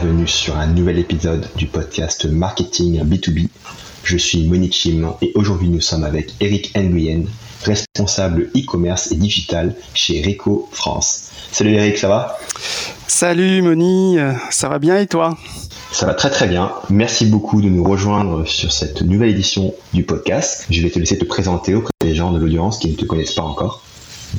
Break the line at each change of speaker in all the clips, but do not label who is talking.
Bienvenue sur un nouvel épisode du podcast Marketing B2B. Je suis Monique Chim et aujourd'hui nous sommes avec Eric Nguyen, responsable e-commerce et digital chez Rico France. Salut Eric, ça va?
Salut Moni, ça va bien et toi?
Ça va très très bien. Merci beaucoup de nous rejoindre sur cette nouvelle édition du podcast. Je vais te laisser te présenter auprès des gens de l'audience qui ne te connaissent pas encore.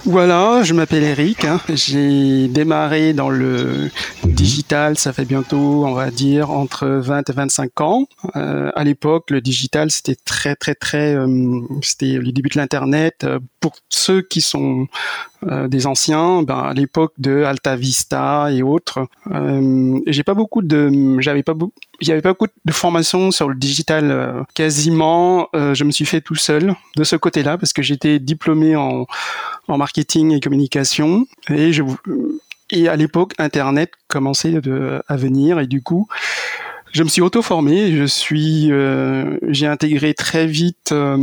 Voilà, je m'appelle Eric. Hein. J'ai démarré dans le digital, ça fait bientôt, on va dire, entre 20 et 25 ans. Euh, à l'époque, le digital, c'était très, très, très, euh, c'était le début de l'Internet. Euh, pour ceux qui sont euh, des anciens, ben, à l'époque de Alta Vista et autres, euh, j'ai pas beaucoup de, j'avais pas il y avait pas beaucoup de formation sur le digital. quasiment, je me suis fait tout seul de ce côté-là parce que j'étais diplômé en marketing et communication. Et, à l'époque, Internet commençait à venir et du coup, je me suis auto-formé. Je suis, euh, j'ai intégré très vite euh,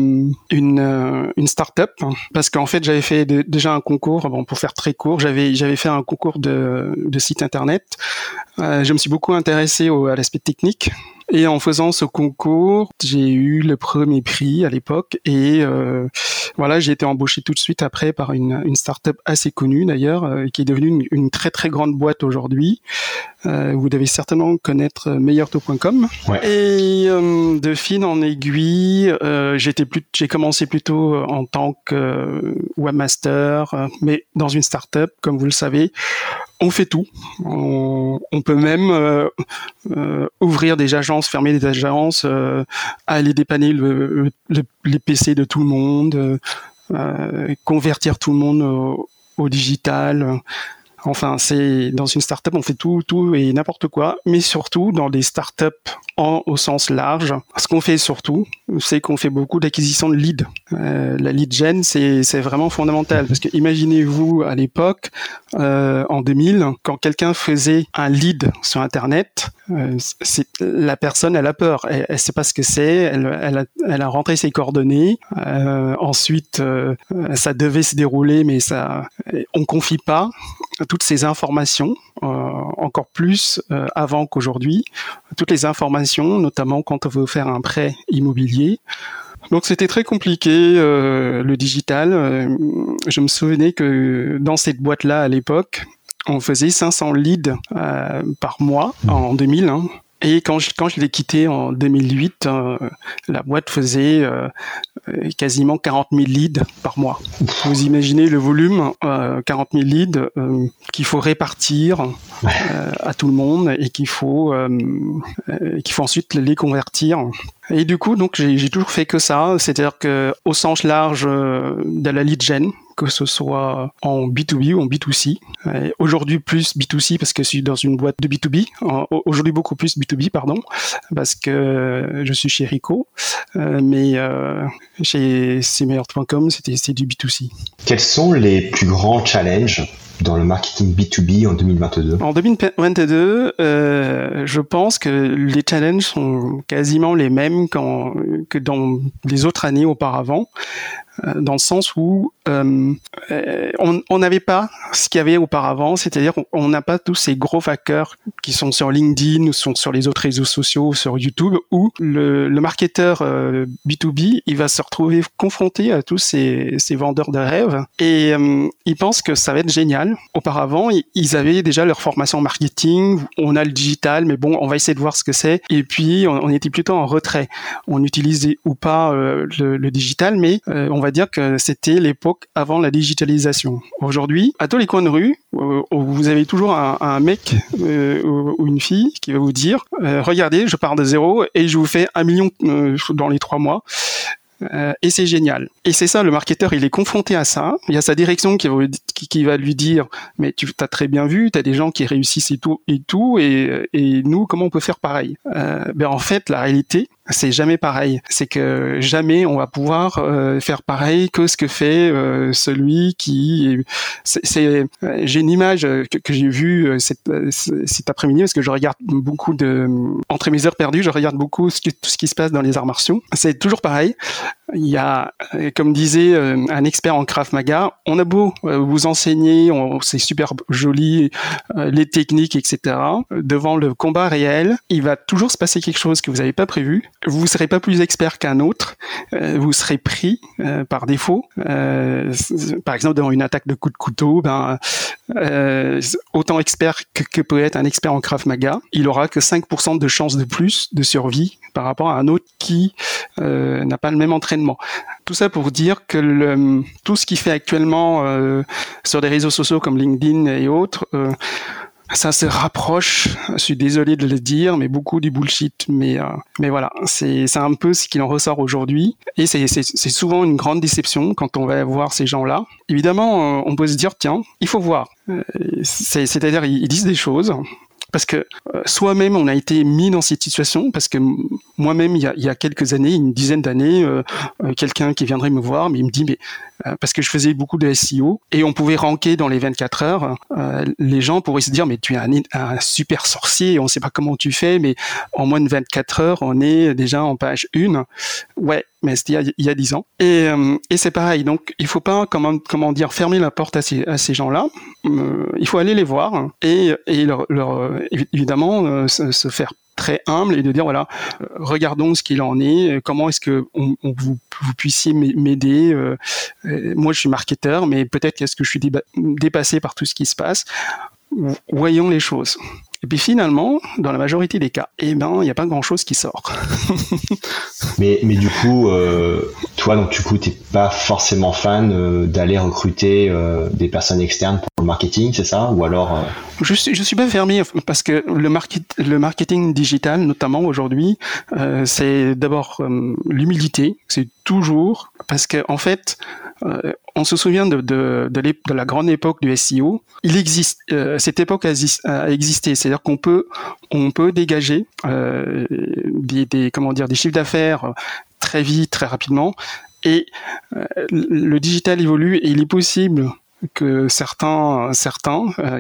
une euh, une start-up parce qu'en fait j'avais fait déjà un concours. Bon, pour faire très court, j'avais j'avais fait un concours de de site internet. je me suis beaucoup intéressé au, à l'aspect technique et en faisant ce concours, j'ai eu le premier prix à l'époque et euh, voilà, j'ai été embauché tout de suite après par une, une start-up assez connue d'ailleurs, euh, qui est devenue une, une, très très grande boîte aujourd'hui. Euh, vous devez certainement connaître meilleurtaux.com. Ouais. Et euh, de fil en aiguille, euh, j'étais plus, j'ai commencé plutôt en tant que webmaster, mais dans une start-up, comme vous le savez on fait tout. On, peut même euh, euh, ouvrir des agences, fermer des agences, euh, aller dépanner les PC de tout le monde, convertir tout le monde au digital. Enfin, c'est dans une startup, on fait tout, tout et n'importe quoi, mais surtout dans des startups en, au sens large. Ce qu'on fait surtout, c'est qu'on fait beaucoup d'acquisition de leads. Euh, la lead gen, c'est vraiment fondamental parce que imaginez-vous à l'époque, euh, en 2000, quand quelqu'un faisait un lead sur Internet, euh, la personne, elle a peur, elle, elle sait pas ce que c'est, elle, a, elle a rentré ses coordonnées. Ensuite, ça devait se dérouler, mais ça, on confie pas toutes ces informations, euh, encore plus euh, avant qu'aujourd'hui, toutes les informations, notamment quand on veut faire un prêt immobilier. Donc c'était très compliqué euh, le digital. je me souvenais que dans cette boîte-là à l'époque, on faisait 500 leads par mois en 2000. Hein. Et quand je, quand je l'ai quitté en 2008, euh, la boîte faisait quasiment 40 000 leads par mois. Vous imaginez le volume, euh, 40 000 leads euh, qu'il faut répartir euh, à tout le monde et qu'il faut, qu'il faut ensuite les convertir. Et du coup, donc j'ai toujours fait que ça, c'est-à-dire que au sens large de la lead gen, que ce soit en B2B ou en B2C. Aujourd'hui plus B2C parce que je suis dans une boîte de B2B. Aujourd'hui beaucoup plus B2B, pardon, parce que je suis chez Rico. Euh, mais euh, chez cmeilleur.com, c'était du B2C.
Quels sont les plus grands challenges dans le marketing B2B en 2022
En 2022, euh, je pense que les challenges sont quasiment les mêmes que dans les autres années auparavant. Euh, dans le sens où euh, euh, on n'avait pas ce qu'il y avait auparavant, c'est-à-dire on n'a pas tous ces gros hackers qui sont sur LinkedIn ou sur les autres réseaux sociaux, sur YouTube, où le, marketeur B2B, il va se retrouver confronté à tous ces, ces vendeurs de rêves et il pense que ça va être génial. Auparavant, ils avaient déjà leur formation marketing, on a le digital, mais bon, on va essayer de voir ce que c'est. Et puis, on, était plutôt en retrait. On utilisait ou pas le, le, digital, mais on va dire que c'était l'époque avant la digitalisation. Aujourd'hui, à tous les coins de rue, euh, vous avez toujours un, mec euh, ou une fille qui va vous dire euh, regardez, je pars de zéro et je vous fais un million dans les trois mois. et c'est génial. Et c'est ça, le marketeur, il est confronté à ça. Il y a sa direction qui va, lui dire, mais tu as très bien vu, tu as des gens qui réussissent et tout, et tout, et, nous, comment on peut faire pareil? Ben En fait, la réalité, c'est jamais pareil. C'est que jamais on va pouvoir euh, faire pareil que ce que fait euh, celui qui. C'est, j'ai une image que, j'ai vue cet, cet après-midi parce que je regarde beaucoup de entre mes heures perdues, je regarde beaucoup ce tout ce qui se passe dans les arts martiaux. C'est toujours pareil. Il y a, comme disait un expert en Krav Maga, on a beau vous enseigner, c'est super joli, les techniques, etc. Devant le combat réel, il va toujours se passer quelque chose que vous n'avez pas prévu. Vous ne serez pas plus expert qu'un autre. Euh, vous serez pris euh, par défaut. Euh, par exemple, devant une attaque de coup de couteau, ben, autant expert que, peut être un expert en Krav Maga, il aura que 5% de chances de plus de survie par rapport à un autre qui n'a pas le même entraînement. Tout ça pour dire que le, tout ce qui fait actuellement sur des réseaux sociaux comme LinkedIn et autres, ça se rapproche, je suis désolé de le dire, mais beaucoup du bullshit. Mais, euh, mais voilà, c'est un peu ce qu'il en ressort aujourd'hui. Et c'est souvent une grande déception quand on va voir ces gens-là. Évidemment, euh, on peut se dire, tiens, il faut voir. Euh, c'est-à-dire, ils disent des choses, parce que euh, soi-même on a été mis dans cette situation parce que moi-même il, y a quelques années, une dizaine d'années, euh, euh, quelqu'un qui viendrait me voir, mais il me dit mais parce que je faisais beaucoup de SEO et on pouvait ranker dans les 24 heures, les gens pourraient se dire mais tu es un, super sorcier, on ne sait pas comment tu fais, mais en moins de 24 heures on est déjà en page 1. Ouais, mais c'était il y a dix ans. Et, euh, et c'est pareil. Donc, il faut pas, comment, comment dire, fermer la porte à ces, à ces gens-là. Euh, il faut aller les voir et, et leur, leur euh, évidemment se, faire très humble et de dire voilà regardons ce qu'il en est comment est-ce que on, vous, vous, puissiez m'aider moi je suis marketeur mais peut-être qu'est-ce que je suis dépassé par tout ce qui se passe voyons les choses et puis finalement, dans la majorité des cas, eh ben, il n'y a pas grand-chose qui sort.
mais, mais du coup, euh, toi, donc du coup, t'es pas forcément fan euh, d'aller recruter euh, des personnes externes pour le marketing, c'est ça? Ou alors
Je suis, je suis pas fermé parce que le, market, le marketing digital, notamment aujourd'hui, c'est d'abord l'humilité. C'est toujours parce que en fait, on se souvient de, la grande époque du SEO. Euh, cette époque a, existé, c'est-à-dire qu'on peut, on peut dégager euh, des, des, des chiffres d'affaires très vite, très rapidement. Et euh, le digital évolue et il est possible que certains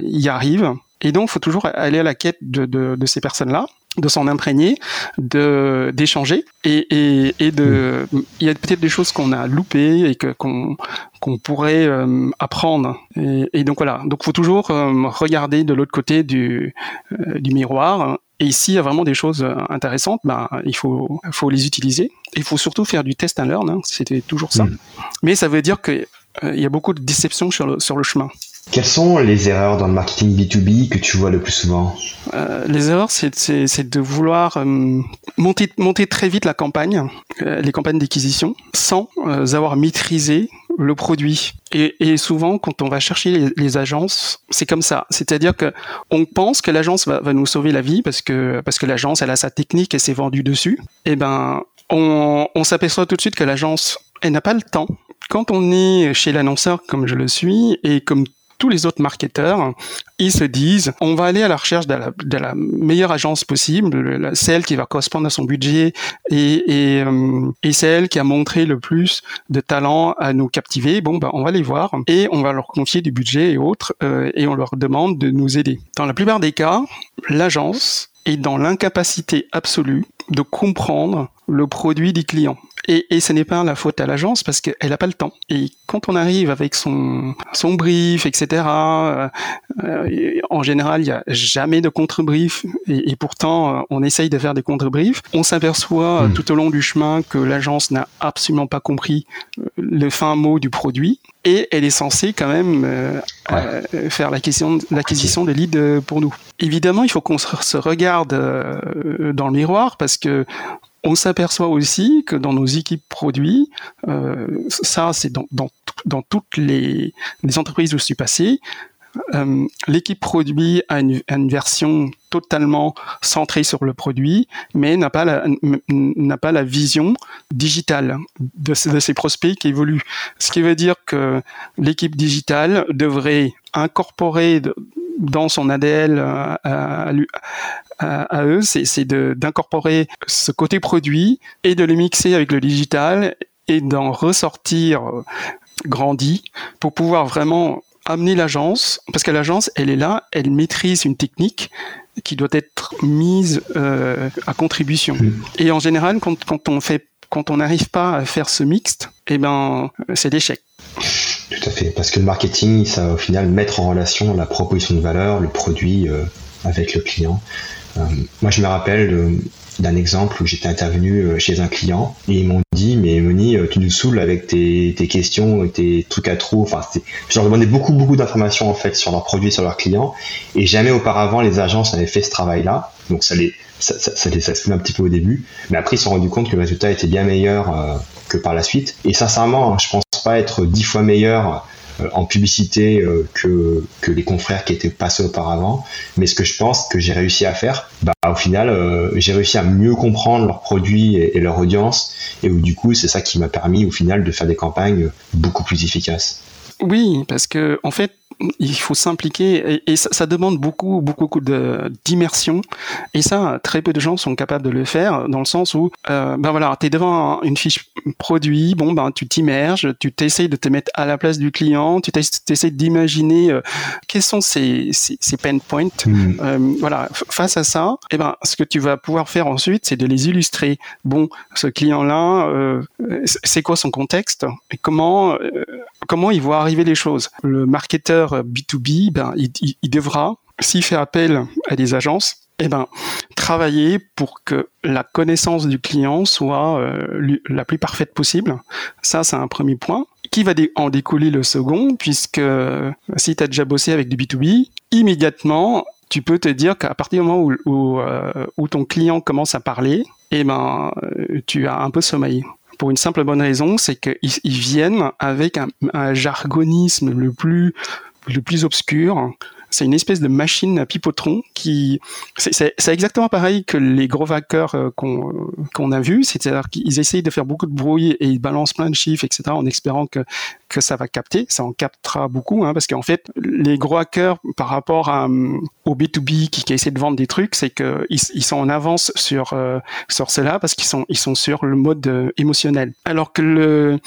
y arrivent. Et donc, il faut toujours aller à la quête de, de, de ces personnes-là de s'en imprégner, de d'échanger et, et, et de il y a peut-être des choses qu'on a loupées et que qu'on qu'on pourrait euh, apprendre et, et, donc voilà donc faut toujours euh, regarder de l'autre côté du euh, du miroir et s'il y a vraiment des choses intéressantes, ben, il faut, faut les utiliser. Il faut surtout faire du test and learn, hein, c'était toujours ça. Mm. Mais ça veut dire qu'il y a beaucoup de déceptions sur le, sur le chemin.
Quelles sont les erreurs dans le marketing B2B que tu vois le plus souvent
euh, Les erreurs, c'est de vouloir euh, monter, très vite la campagne, euh, les campagnes d'acquisition, sans avoir maîtrisé le produit. Et, souvent, quand on va chercher les, agences, c'est comme ça. C'est-à-dire que on pense que l'agence va, va, nous sauver la vie parce que parce que l'agence elle a sa technique et s'est vendue dessus. Et eh ben, on, on s'aperçoit tout de suite que l'agence elle n'a pas le temps. Quand on est chez l'annonceur comme je le suis et comme tous les autres marketeurs, ils se disent, on va aller à la recherche de la, meilleure agence possible, celle qui va correspondre à son budget et, et, euh, et, celle qui a montré le plus de talent à nous captiver. Bon, ben, on va les voir et on va leur confier du budget et autres euh, et on leur demande de nous aider. Dans la plupart des cas, l'agence est dans l'incapacité absolue de comprendre le produit du client. Et, et ce n'est pas la faute à l'agence parce qu'elle n'a pas le temps. Et quand on arrive avec son, son brief, etc., euh, euh, en général, il n'y a jamais de contre-brief. Et, et, pourtant, euh, on essaye de faire des contre-briefs. On s'aperçoit hmm. tout au long du chemin que l'agence n'a absolument pas compris le fin mot du produit. Et elle est censée quand même euh, faire l'acquisition des leads pour nous. Évidemment, il faut qu'on se regarde dans le miroir parce que on s'aperçoit aussi que dans nos équipes produits, euh, ça c'est dans, dans, dans, toutes les, les, entreprises où je suis passé, euh, l'équipe produit a une, version totalement centrée sur le produit, mais n'a pas la, vision digitale de, ses prospects qui évoluent. Ce qui veut dire que l'équipe digitale devrait incorporer dans son ADL euh, à, à, eux, c'est d'incorporer ce côté produit et de le mixer avec le digital et d'en ressortir euh, grandi pour pouvoir vraiment amener l'agence, parce que l'agence, elle est là, elle maîtrise une technique qui doit être mise euh, à contribution. Et en général, quand, quand on fait, quand on n'arrive pas à faire ce mixte, eh ben, c'est l'échec.
Tout à fait, parce que le marketing, ça va au final mettre en relation la proposition de valeur, le produit euh, avec le client. Euh, moi, je me rappelle d'un exemple où j'étais intervenu chez un client et ils m'ont dit mais tu nous saoules avec tes, tes questions et tes trucs à trop enfin je leur demandais beaucoup beaucoup d'informations en fait sur leurs produits sur leurs clients. Et jamais auparavant les agences avaient fait ce travail là donc ça les ça, ça, ça, les, se un petit peu au début. Mais après ils se sont rendus compte que le résultat était bien meilleur que par la suite. Et sincèrement je pense pas être dix fois meilleur euh, en publicité euh, que, que les confrères qui étaient passés auparavant. Mais ce que je pense que j'ai réussi à faire, bah, au final, euh, j'ai réussi à mieux comprendre leurs produits et, leur audience. Et où, du coup, c'est ça qui m'a permis au final de faire des campagnes beaucoup plus efficaces.
Oui, parce que en fait, il faut s'impliquer et, ça, demande beaucoup, beaucoup d'immersion. Et ça, très peu de gens sont capables de le faire dans le sens où, euh, ben voilà, tu es devant une fiche produit, bon, ben tu t'immerges, tu t'essayes de te mettre à la place du client, tu t'essayes d'imaginer euh, quels sont ces, ces, pain points. Hmm. Euh, voilà, face à ça, et eh ben, ce que tu vas pouvoir faire ensuite, c'est de les illustrer. Bon, ce client-là, c'est quoi son contexte et comment, comment il voit arriver les choses. Le marketeur B2B, ben, il, devra, s'il fait appel à des agences, eh ben, travailler pour que la connaissance du client soit euh, la plus parfaite possible. Ça, c'est un premier point. Qui va en découler le second, puisque euh, si tu as déjà bossé avec du B2B, immédiatement, tu peux te dire qu'à partir du moment où, euh, ton client commence à parler, eh ben, tu as un peu sommeil pour une simple bonne raison, c'est qu'ils viennent avec un, jargonisme le plus obscur. C'est une espèce de machine à pipotron qui, c'est exactement pareil que les gros vainqueurs euh, qu'on a vus, c'est-à-dire qu'ils essayent de faire beaucoup de bruit et ils balancent plein de chiffres, etc., en espérant que ça va capter. Ça en captera beaucoup, hein, parce qu'en fait, les gros hackers par rapport au B2B qui, qui essaie de vendre des trucs, c'est qu'ils ils sont en avance sur euh, sur cela parce qu'ils sont ils sont sur le mode euh, émotionnel. Alors que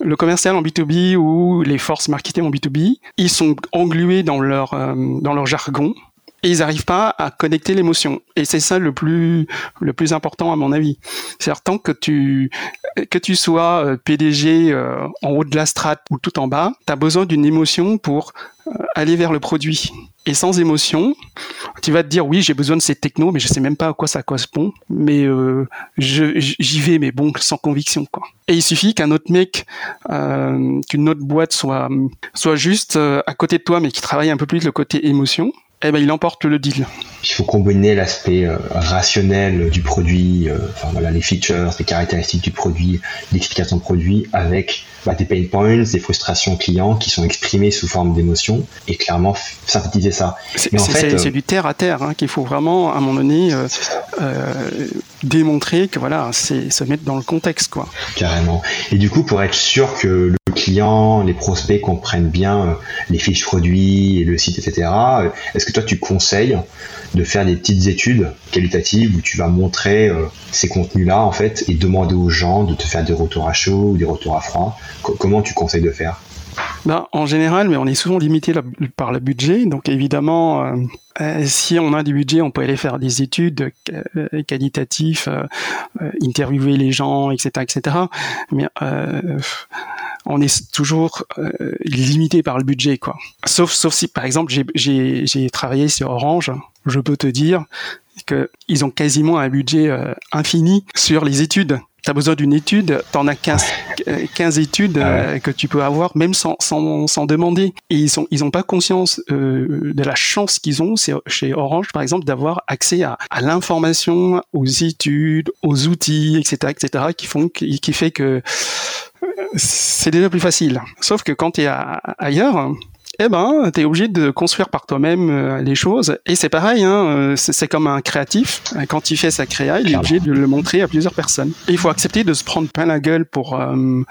le commercial en B2B ou les forces marketing en B2B, ils sont englués dans leur dans leur jargon et ils n'arrivent pas à connecter l'émotion. Et c'est ça le plus le plus important à mon avis. C'est-à-dire tant que tu que tu sois euh, PDG euh, en haut de la strate ou tout en bas, tu as besoin d'une émotion pour euh, aller vers le produit. Et sans émotion, tu vas te dire oui, j'ai besoin de ces technos, mais je sais même pas à quoi ça correspond. Mais j'y vais, mais bon, sans conviction quoi. Et il suffit qu'un autre mec, qu'une autre boîte soit soit juste à côté de toi, mais qui travaille un peu plus le côté émotion eh ben, il emporte le deal.
Il faut combiner l'aspect euh, rationnel du produit, euh, enfin les features, les caractéristiques du produit, l'explication de produit, avec bah, des pain points, des frustrations clients qui sont exprimées sous forme d'émotions, et clairement synthétiser ça.
C'est euh, du terre à terre hein, qu'il faut vraiment, à un moment donné, démontrer que voilà, c'est se mettre dans le contexte, quoi.
Carrément. Et du coup, pour être sûr que le client, les prospects comprennent bien les fiches produits, le site, etc. Est-ce que toi tu conseilles de faire des petites études qualitatives où tu vas montrer euh, ces contenus-là en fait et demander aux gens de te faire des retours à chaud ou des retours à froid Comment tu conseilles de faire?
Ben, en général, mais on est souvent limité par le budget. Donc évidemment, euh, euh, si on a du budget, on peut aller faire des études qualitatives, interviewer les gens, etc., etc. Mais on est toujours euh, limité par le budget, quoi. Sauf, sauf si, par exemple, j'ai travaillé sur Orange, je peux te dire qu'ils ont quasiment un budget euh, infini sur les études. Tu as besoin d'une étude, tu en as 15, 15 études ah euh, que tu peux avoir même sans, sans, sans demander. Et ils n'ont ils ont pas conscience de la chance qu'ils ont chez Orange, par exemple, d'avoir accès à, à l'information, aux études, aux outils, etc., etc., qui font qui, qui fait que c'est déjà plus facile. Sauf que quand tu es ailleurs, eh ben, tu es obligé de construire par toi-même euh, les choses. Et c'est pareil, hein, euh, c'est comme un créatif. Quand il fait sa créa, il est obligé de le montrer à plusieurs personnes. Il faut accepter de se prendre plein la gueule pour, euh,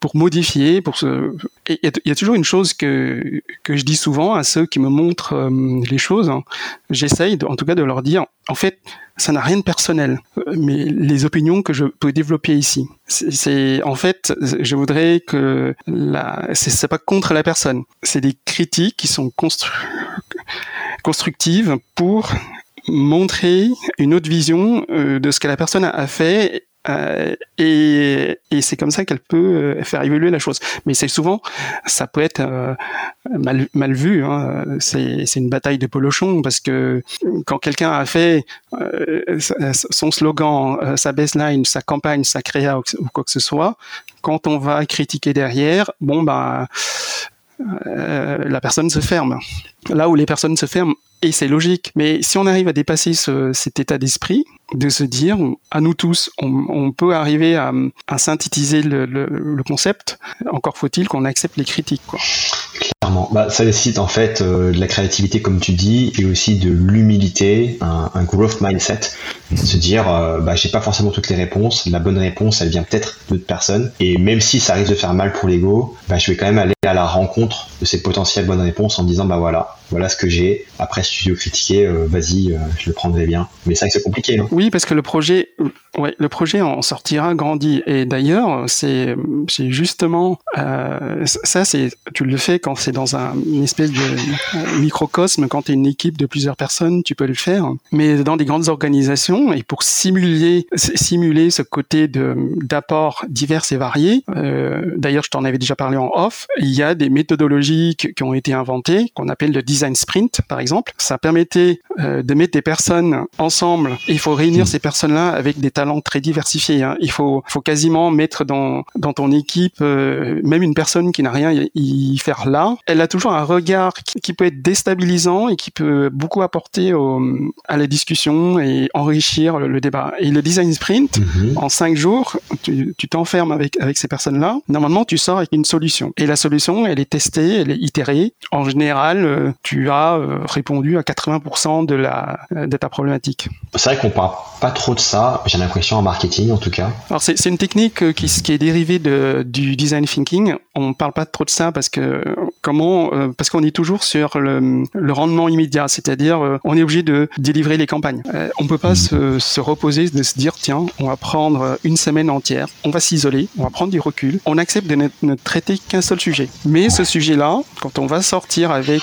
pour modifier. Pour se... il y, a toujours une chose que, que je dis souvent à ceux qui me montrent les choses. Hein. J'essaye, en tout cas, de leur dire, en fait, ça n'a rien de personnel, mais les opinions que je peux développer ici, c'est en fait, je voudrais que la, c'est pas contre la personne, c'est des critiques qui sont constructives pour montrer une autre vision euh, de ce que la personne a fait euh, et, et c'est comme ça qu'elle peut euh, faire évoluer la chose. Mais c'est souvent, ça peut être euh, mal, mal vu. Hein. C'est, une bataille de polochon parce que quand quelqu'un a fait son slogan, sa baseline, sa campagne, sa créa ou, quoi que ce soit, quand on va critiquer derrière, bon bah la personne se ferme. Là où les personnes se ferment, et c'est logique. Mais si on arrive à dépasser ce, cet état d'esprit, de se dire, à nous tous, on, peut arriver à, synthétiser le, concept, encore faut-il qu'on accepte les critiques.
Bah, ça nécessite en fait euh, de la créativité, comme tu dis, et aussi de l'humilité, un, un, growth mindset, se dire, euh, bah, j'ai pas forcément toutes les réponses, la bonne réponse, elle vient peut-être d'autres personnes, et même si ça risque de faire mal pour l'ego, bah, je vais quand même aller à la rencontre de ces potentielles bonnes réponses en disant, bah voilà, voilà ce que j'ai. Après, si tu veux critiquer, euh, vas-y, euh, je le prendrai bien. Mais que c'est compliqué. Non?
Oui, parce que le projet, ouais, le projet en sortira grandi. Et d'ailleurs, c'est, c'est justement euh, ça, c'est tu le fais quand c'est dans un une espèce de microcosme, quand tu es une équipe de plusieurs personnes, tu peux le faire. Mais dans des grandes organisations, et pour simuler simuler ce côté de d'apport divers et variés, d'ailleurs, je t'en avais déjà parlé en off, il y a des méthodologies qui ont été inventées qu'on appelle le design sprint, par exemple. Ça permettait euh, de mettre des personnes ensemble. Et il faut réunir ces personnes-là avec des talents très diversifiés. Hein. Il faut, faut quasiment mettre dans, dans ton équipe euh, même une personne qui n'a rien à y faire là. Elle a toujours un regard qui, peut être déstabilisant et qui peut beaucoup apporter au, à la discussion et enrichir le, le débat. Et le design sprint, mm-hmm. en cinq jours, tu, tu t'enfermes avec, avec ces personnes-là. Normalement, tu sors avec une solution. Et la solution, elle est testée, elle est itérée. En général, euh, tu as euh, répondu à 80% de, la, de ta problématique.
C'est vrai qu'on parle pas trop de ça, j'ai l'impression en marketing en tout cas.
Alors c'est, c'est une technique euh, qui, qui est dérivée de, du design thinking. On parle pas trop de ça parce que comment parce qu'on est toujours sur le, le rendement immédiat, c'est-à-dire on est obligé de délivrer les campagnes. on peut pas mmh. se, se reposer de se dire tiens on va prendre une semaine entière, on va s'isoler, on va prendre du recul, on accepte de ne, ne traiter qu'un seul sujet. Mais ce sujet-là, quand on va sortir avec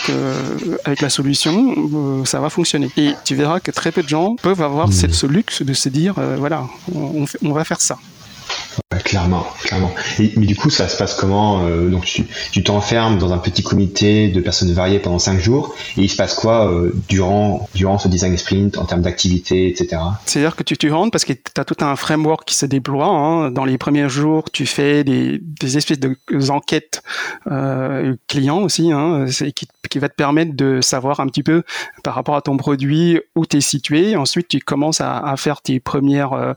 avec la solution, euh, ça va fonctionner. Et tu verras que très peu de gens peuvent avoir mmh. cette, ce luxe de se dire, euh, voilà, on, on, va faire ça.
Clairement, clairement. Mais du coup, ça se passe comment euh, Donc, tu, t'enfermes dans un petit comité de personnes variées pendant 5 jours, et il se passe quoi euh, durant, durant ce design sprint en termes d'activité, etc.
C'est-à-dire que tu, rentres parce que tu as tout un framework qui se déploie. Hein. Dans les premiers jours, tu fais des, espèces d'enquêtes euh, clients aussi, hein, qui, qui va te permettre de savoir un petit peu par rapport à ton produit où tu es situé. Ensuite, tu commences à, à faire tes premières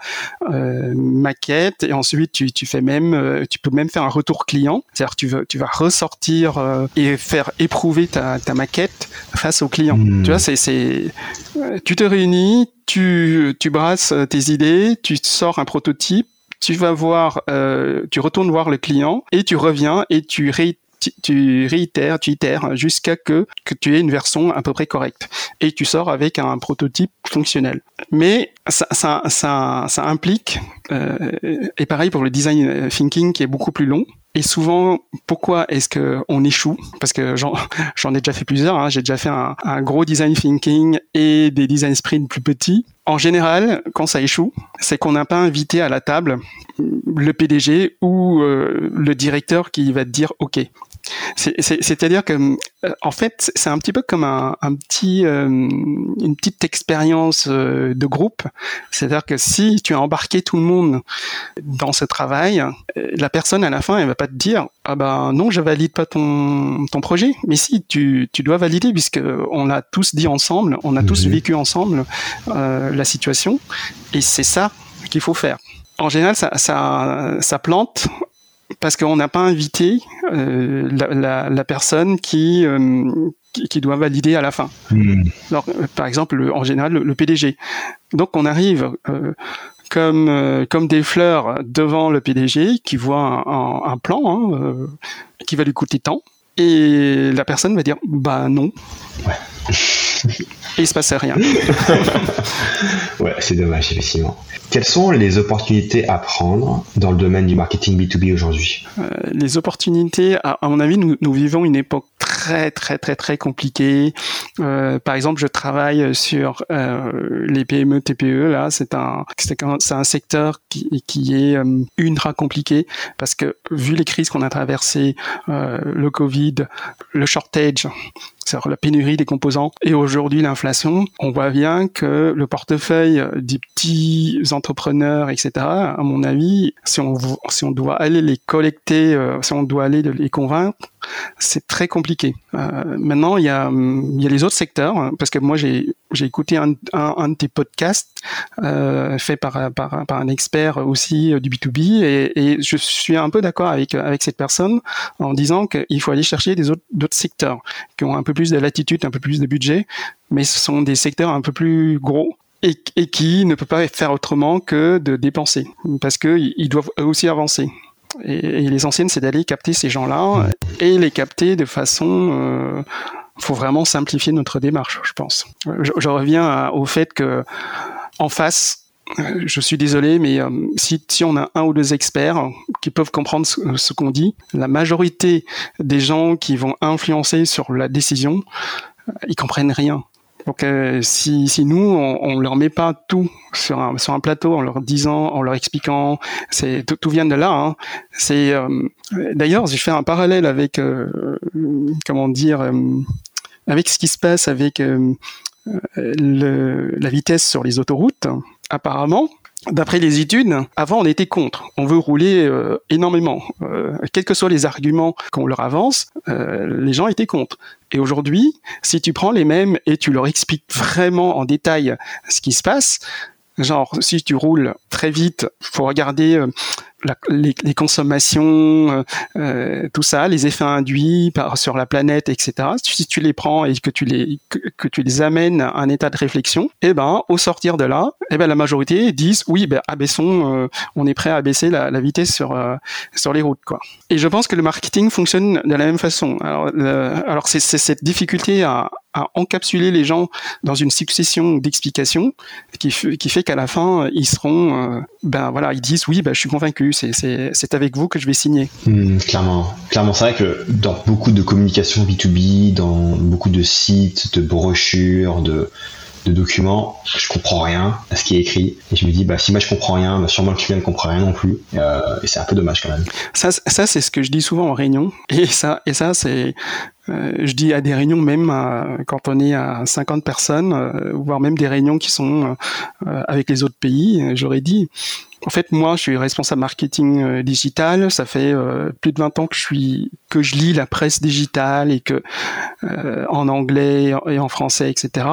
euh, maquettes et ensuite tu, tu fais même, euh, tu peux même faire un retour client, c'est-à-dire tu, veux, tu vas ressortir euh, et faire éprouver ta, ta maquette face au client. Mmh. Tu vois, c'est, euh, tu te réunis, tu, tu brasses tes idées, tu sors un prototype, tu vas voir, euh, tu retournes voir le client et tu reviens et tu ré tu, réitères, tu itères jusqu'à que, que tu aies une version à peu près correcte. Et tu sors avec un prototype fonctionnel. Mais ça, ça, ça, ça implique, euh, et pareil pour le design thinking qui est beaucoup plus long, et souvent, pourquoi est-ce qu'on échoue? Parce que j'en ai déjà fait plusieurs. Hein. J'ai déjà fait un, un, gros design thinking et des design sprints plus petits. En général, quand ça échoue, c'est qu'on n'a pas invité à la table le PDG ou euh, le directeur qui va te dire OK, c'est-à-dire que, euh, en fait, c'est un petit peu comme un, un petit, euh, une petite expérience euh, de groupe. C'est-à-dire que si tu as embarqué tout le monde dans ce travail, la personne à la fin, elle va pas te dire ah ben non, je valide pas ton ton projet. Mais si tu tu dois valider puisque on a tous dit ensemble, on a mmh. tous vécu ensemble euh, la situation, et c'est ça qu'il faut faire. En général, ça, ça, ça plante parce qu'on n'a pas invité la, personne qui, qui, doit valider à la fin. Hmm. par exemple, en général, le, PDG. Donc on arrive comme, comme des fleurs devant le PDG qui voit un, plan hein, qui va lui coûter tant. Et la personne va dire bah non. Ouais. Et il se passait rien.
ouais, c'est dommage, effectivement. Quelles sont les opportunités à prendre dans le domaine du marketing B2B aujourd'hui?
Euh, Les opportunités, à, mon avis, nous, nous, vivons une époque très, très, très, très compliquée. Euh, par exemple, je travaille sur euh, les PME, TPE. Là, c'est un, c'est un secteur qui, qui est ultra compliqué parce que vu les crises qu'on a traversées, le Covid, le shortage, c'est-à-dire la pénurie des composants, et aujourd'hui l'inflation, on voit bien que le portefeuille des petits entrepreneurs, etc., à mon avis, si on, si on doit aller les collecter, euh, si on doit aller les convaincre, c'est très compliqué. Euh, maintenant, il y, a, il y a les autres secteurs, hein, parce que moi, j'ai, écouté un, un, un, de tes podcasts euh, fait par, par, par, un expert aussi du B2B, et, je suis un peu d'accord avec, avec cette personne en disant qu'il faut aller chercher d'autres secteurs qui ont un peu plus de latitude, un peu plus de budget, mais ce sont des secteurs un peu plus gros et, et, qui ne peuvent pas faire autrement que de dépenser parce qu'ils doivent aussi avancer. Et, les anciennes, c'est d'aller capter ces gens-là et les capter de façon. Euh, faut vraiment simplifier notre démarche, je pense. Je, reviens au fait que en face, je suis désolé, mais euh, si, on a un ou deux experts qui peuvent comprendre ce qu'on dit, la majorité des gens qui vont influencer sur la décision, ils comprennent rien. Donc euh, si, nous on, on, leur met pas tout sur un, plateau en leur disant, en leur expliquant, c'est tout, vient de là. Hein. C'est euh, d'ailleurs j'ai fait un parallèle avec euh, comment dire avec ce qui se passe avec la vitesse sur les autoroutes. Apparemment, D'après les études, avant on était contre. On veut rouler euh, énormément. Euh, quels que soient les arguments qu'on leur avance, euh, les gens étaient contre. Et aujourd'hui, si tu prends les mêmes et tu leur expliques vraiment en détail ce qui se passe, genre si tu roules très vite, faut regarder les, consommations, euh, euh, tout ça, les effets induits sur la planète, etc. Si tu les prends et que tu les amènes à un état de réflexion, eh ben au sortir de là, eh ben la majorité disent oui, ben abaissons, euh, on est prêt à abaisser la, vitesse sur sur les routes, quoi. Et je pense que le marketing fonctionne de la même façon. Alors, alors c'est cette difficulté à, à encapsuler les gens dans une succession d'explications qui, qui fait qu'à la fin ils seront ben voilà ils disent oui ben je suis convaincu c'est avec vous que je vais signer.
Hmm, clairement, clairement, c'est vrai que dans beaucoup de communication B2B, dans beaucoup de sites, de brochures, de, documents, je comprends rien à ce qui est écrit. Et je me dis, bah, si moi je comprends rien, bah, sûrement le client ne comprend rien non plus. Euh, et c'est un peu dommage quand même.
Ça, ça c'est ce que je dis souvent en réunion. Et ça, et ça c'est, euh, je dis à des réunions même quand on est à 50 personnes, euh, voire même des réunions qui sont avec les autres pays. J'aurais dit, en fait, moi, je suis responsable marketing digital. Ça fait plus de 20 ans que je suis que je lis la presse digitale et que en anglais et en français, etc.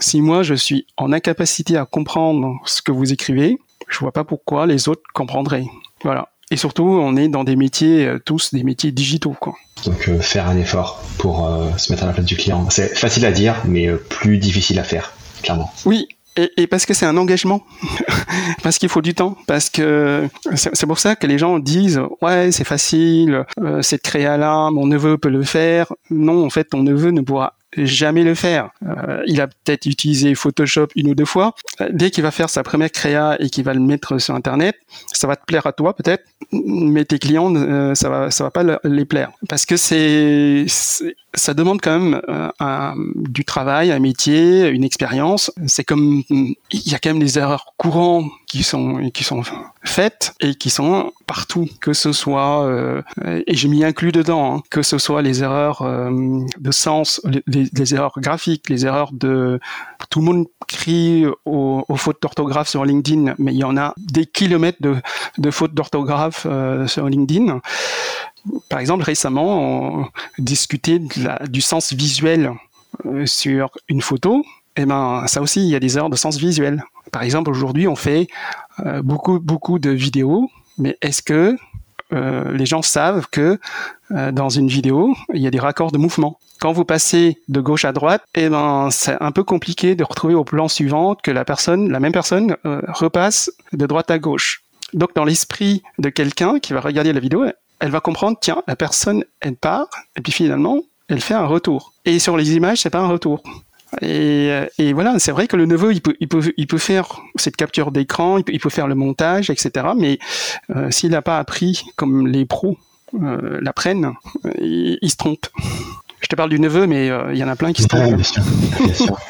Si moi, je suis en incapacité à comprendre ce que vous écrivez, je vois pas pourquoi les autres comprendraient. Voilà. Et surtout, on est dans des métiers tous des métiers digitaux, quoi.
Donc faire un effort pour se mettre à la place du client. C'est facile à dire, mais plus difficile à faire, clairement.
Oui, et, et, parce que c'est un engagement, parce qu'il faut du temps, parce que c'est pour ça que les gens disent ouais c'est facile, euh, c'est de créer à l'âme, mon neveu peut le faire. Non, en fait, ton neveu ne pourra jamais le faire. Euh, il a peut-être utilisé Photoshop une ou deux fois. Euh, dès qu'il va faire sa première créa et qu'il va le mettre sur Internet, ça va te plaire à toi peut-être, mais tes clients, euh, ça va, ça va pas les plaire parce que c'est, ça demande quand même un, du travail, un métier, une expérience. C'est comme il y a quand même des erreurs courantes qui sont qui sont faites et qui sont partout, que ce soit et je m'y inclus dedans, hein, que ce soit les erreurs de sens, les les, erreurs graphiques, les erreurs de... Tout le monde crie aux, fautes d'orthographe sur LinkedIn, mais il y en a des kilomètres de, fautes d'orthographe euh, sur LinkedIn. Par exemple, récemment, on discutait du sens visuel euh, sur une photo. Eh ben, ça aussi, il y a des erreurs de sens visuel. Par exemple, aujourd'hui, on fait euh, beaucoup, beaucoup de vidéos, mais est-ce que les gens savent que dans une vidéo, il y a des raccords de mouvement? Quand vous passez de gauche à droite, eh ben, c'est un peu compliqué de retrouver au plan suivant que la personne, la même personne, repasse de droite à gauche. Donc, dans l'esprit de quelqu'un qui va regarder la vidéo, elle va comprendre, tiens, la personne, elle part, et puis finalement, elle fait un retour. Et sur les images, c'est pas un retour. Et, et voilà, c'est vrai que le neveu, il peut, il peut, il peut faire cette capture d'écran, il peut, faire le montage, etc. Mais euh, s'il n'a pas appris comme les pros euh, l'apprennent, il, se trompe. Je te parle du neveu, mais euh, il y en a plein qui se trompent.
bien sûr. Bien sûr.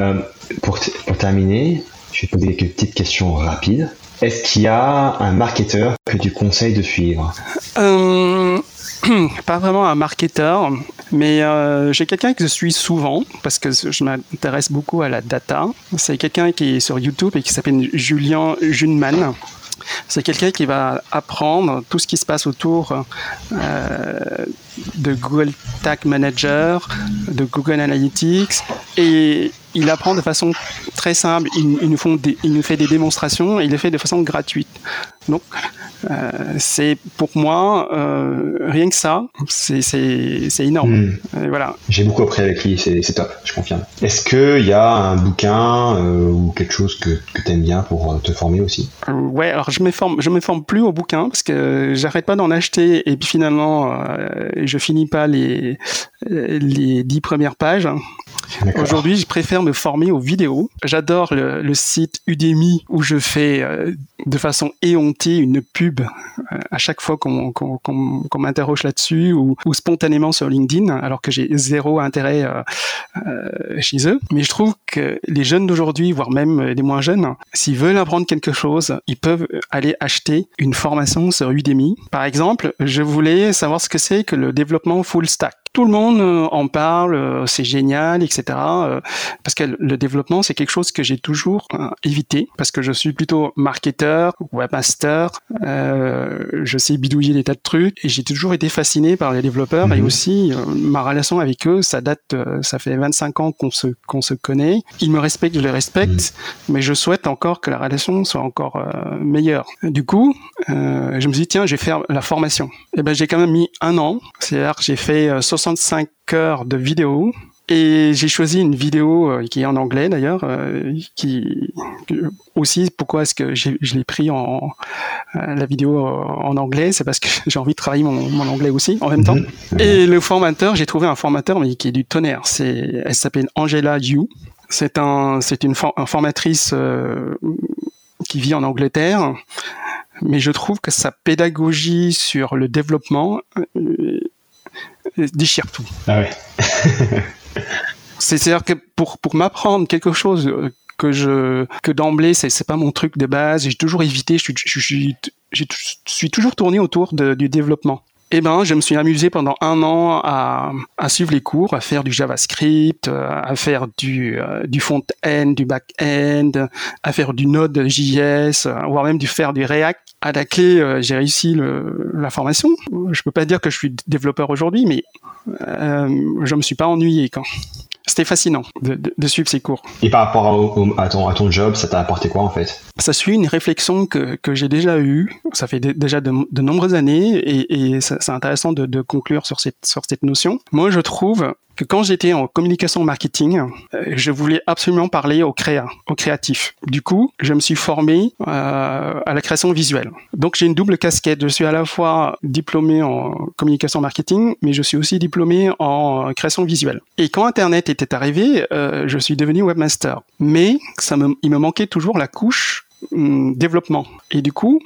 Euh, pour, pour terminer, je vais te poser quelques petites questions rapides. Est-ce qu'il y a un marketeur que tu conseilles de suivre?
Euh, Pas vraiment un marketeur, mais euh, j'ai quelqu'un que je suis souvent parce que je m'intéresse beaucoup à la data. C'est quelqu'un qui est sur YouTube et qui s'appelle Julien Junman. C'est quelqu'un qui va apprendre tout ce qui se passe autour euh, de Google Tag Manager, de Google Analytics, et il apprend de façon très simple. Il, nous, fait des démonstrations et il le fait de façon gratuite. Donc, euh, c'est pour moi, euh, rien que ça, c'est énorme.
Hmm.
Et voilà.
J'ai beaucoup appris avec lui, c'est top, je confirme. Est-ce qu'il y a un bouquin euh, ou quelque chose que, que tu aimes bien pour te former aussi?
Euh, Ouais, alors je me forme, je me forme plus au bouquin parce que j'arrête pas d'en acheter et puis finalement, euh, je finis pas les les dix premières pages. Aujourd'hui, je préfère me former aux vidéos. J'adore le, le, site Udemy où je fais euh, de façon éhontée une pub euh, à chaque fois qu'on qu qu qu m'interroge là-dessus ou, ou, spontanément sur LinkedIn, alors que j'ai zéro intérêt euh, euh, chez eux. Mais je trouve que les jeunes d'aujourd'hui, voire même les moins jeunes, s'ils veulent apprendre quelque chose, ils peuvent aller acheter une formation sur Udemy. Par exemple, je voulais savoir ce que c'est que le développement full stack tout le monde en parle, c'est génial, etc. Parce que le développement, c'est quelque chose que j'ai toujours évité, parce que je suis plutôt marketeur, webmaster, euh, je sais bidouiller des tas de trucs, et j'ai toujours été fasciné par les développeurs, mmh. et aussi euh, ma relation avec eux, ça date, euh, ça fait 25 ans qu'on se, qu'on se connaît. Ils me respectent, je les respecte, mmh. mais je souhaite encore que la relation soit encore euh, meilleure. Du coup, euh, je me suis dit, tiens, je vais faire la formation. Et ben, j'ai quand même mis un an, c'est-à-dire que j'ai fait 65 heures de vidéo. Et j'ai choisi une vidéo euh, qui est en anglais d'ailleurs, euh, qui aussi pourquoi est-ce que je l'ai pris en euh, la vidéo en anglais, c'est parce que j'ai envie de travailler mon, mon, anglais aussi en même temps. Mmh. Et le formateur, j'ai trouvé un formateur mais qui est du tonnerre. C'est, elle s'appelle Angela Yu. C'est un, c'est une for formatrice qui vit en Angleterre mais je trouve que sa pédagogie sur le développement déchire tout.
Ah ouais.
C'est-à-dire que pour, pour m'apprendre quelque chose que je que d'emblée c'est c'est pas mon truc de base, j'ai toujours évité, je suis je, je, je, je suis toujours tourné autour de, du développement. Eh ben, je me suis amusé pendant un an à, suivre les cours, à faire du JavaScript, à faire du, front-end, du back-end, à faire du Node.js, voire même du faire du React. À la clé, j'ai réussi la formation. Je peux pas dire que je suis développeur aujourd'hui, mais euh, je me suis pas ennuyé quand c'était fascinant de, de, de, suivre ces cours.
Et par rapport au, à, ton, à, ton, job, ça t'a apporté quoi en fait?
Ça suit une réflexion que, que j'ai déjà eue, ça fait déjà de, de, nombreuses années, et, et c'est intéressant de, conclure sur cette, sur cette notion. Moi, je trouve que quand j'étais en communication marketing, je voulais absolument parler aux créa, aux créatifs. Du coup, je me suis formé euh, à la création visuelle. Donc j'ai une double casquette. Je suis à la fois diplômé en communication marketing, mais je suis aussi diplômé en création visuelle. Et quand Internet était arrivé, euh, je suis devenu webmaster. Mais ça me, il me manquait toujours la couche hum, développement. Et du coup,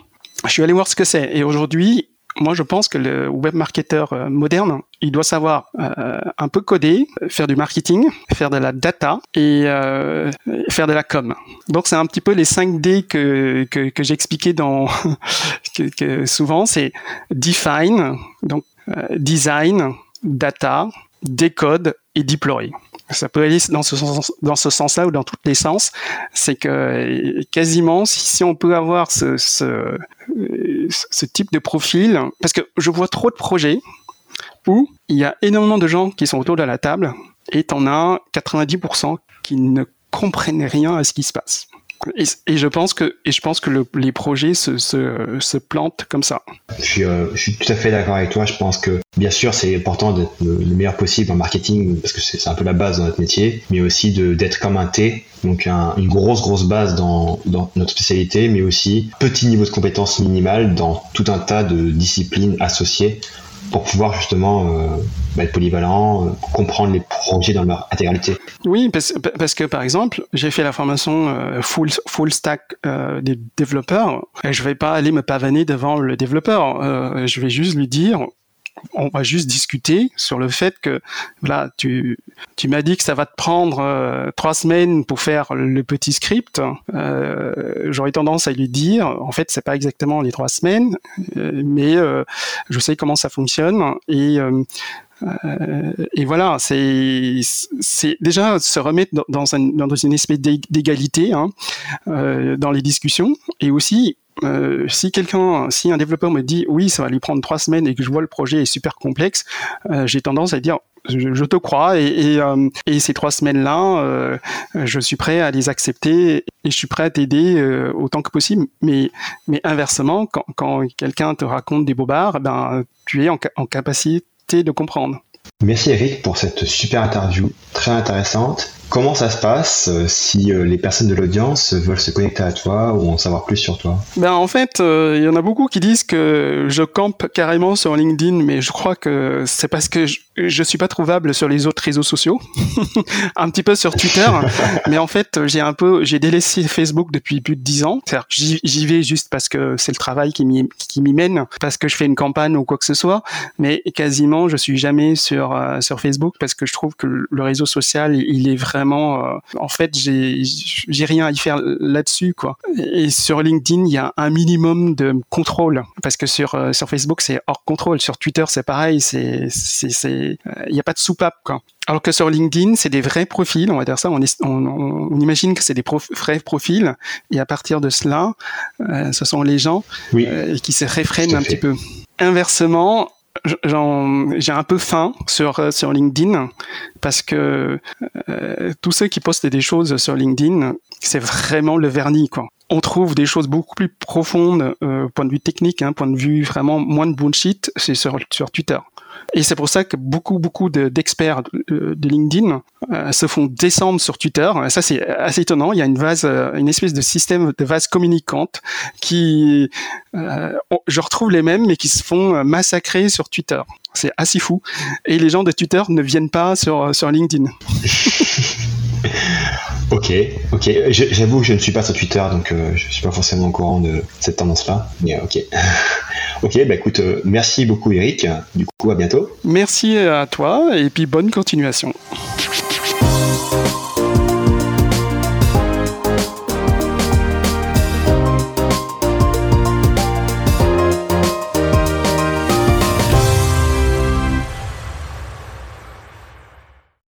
je suis allé voir ce que c'est. Et aujourd'hui, moi, je pense que le web marketeur euh, moderne, il doit savoir euh, un peu coder, faire du marketing, faire de la data et euh, faire de la com. Donc, c'est un petit peu les 5 D que, que, que j'expliquais dans que, que, souvent, c'est define, donc euh, design, data, décode et deploy. Ça peut aller dans ce sens-là ou dans tous les sens. C'est que quasiment, si, on peut avoir ce, ce ce type de profil parce que je vois trop de projets où il y a énormément de gens qui sont autour de la table et t'en as 90% qui ne comprennent rien à ce qui se passe. Et, je pense que, les projets se, plantent comme ça.
Je suis, euh, je suis tout à fait d'accord avec toi. Je pense que, bien sûr, c'est important d'être le, meilleur possible en marketing parce que c'est un peu la base dans notre métier, mais aussi d'être comme un T, donc une grosse, grosse base dans, dans notre spécialité, mais aussi petit niveau de compétence minimale dans tout un tas de disciplines associées pour pouvoir justement euh, bah, être polyvalent, euh, comprendre les projets dans leur intégralité.
Oui, parce, que par exemple, j'ai fait la formation euh, full, full stack des développeurs et je vais pas aller me pavaner devant le développeur. je vais juste lui dire on va juste discuter sur le fait que voilà, tu, m'as dit que ça va te prendre euh, trois semaines pour faire le petit script. Euh, J'aurais tendance à lui dire, en fait, c'est pas exactement les trois semaines, euh, mais je sais comment ça fonctionne et et voilà, c'est déjà se remettre dans, un, une espèce d'égalité hein, dans les discussions et aussi euh, si quelqu'un, si un développeur me dit oui, ça va lui prendre trois semaines et que je vois le projet est super complexe, euh, j'ai tendance à dire je, te crois euh, et ces trois semaines-là, je suis prêt à les accepter et je suis prêt à t'aider autant que possible. Mais, inversement, quand, quelqu'un te raconte des bobards, ben, tu es en capacité de comprendre.
Merci Eric pour cette super interview très intéressante. Comment ça se passe euh, si euh, les personnes de l'audience veulent se connecter à toi ou en savoir plus sur toi?
Ben en fait, euh, il y en a beaucoup qui disent que je campe carrément sur LinkedIn, mais je crois que c'est parce que je, je suis pas trouvable sur les autres réseaux sociaux, un petit peu sur Twitter, mais en fait j'ai un peu j'ai délaissé Facebook depuis plus de dix ans. J'y vais juste parce que c'est le travail qui m'y qui m'y mène, parce que je fais une campagne ou quoi que ce soit, mais quasiment je suis jamais sur sur Facebook parce que je trouve que le réseau social il est vraiment vraiment, euh, en fait, j'ai rien à y faire là-dessus, quoi. Et sur LinkedIn, il y a un minimum de contrôle parce que sur euh, sur Facebook, c'est hors contrôle. Sur Twitter, c'est pareil, c'est c'est il n'y a pas de soupape, quoi. Alors que sur LinkedIn, c'est des vrais profils, on va dire ça, on, on, imagine que c'est des vrais profils, et à partir de cela, euh, ce sont les gens qui se réfrènent un petit peu. Inversement, j'ai un peu faim sur euh, LinkedIn parce que euh, tous ceux qui postent des choses sur LinkedIn, c'est vraiment le vernis quoi. On trouve des choses beaucoup plus profondes, euh, point de vue technique, hein, point de vue vraiment moins de bullshit, c'est sur sur Twitter. Et c'est pour ça que beaucoup, beaucoup d'experts de, de, LinkedIn euh, se font descendre sur Twitter. Ça, c'est assez étonnant. Il y a une vase, euh, une espèce de système de vase communicante qui, euh, je retrouve les mêmes, mais qui se font massacrer sur Twitter. C'est assez fou. Et les gens de Twitter ne viennent pas sur, sur LinkedIn.
Ok, ok. J'avoue que je ne suis pas sur Twitter, donc euh, je ne suis pas forcément au courant de cette tendance-là. Mais euh, ok. ok, bah écoute, euh, merci beaucoup Eric. Du coup, à bientôt.
Merci à toi et puis bonne continuation.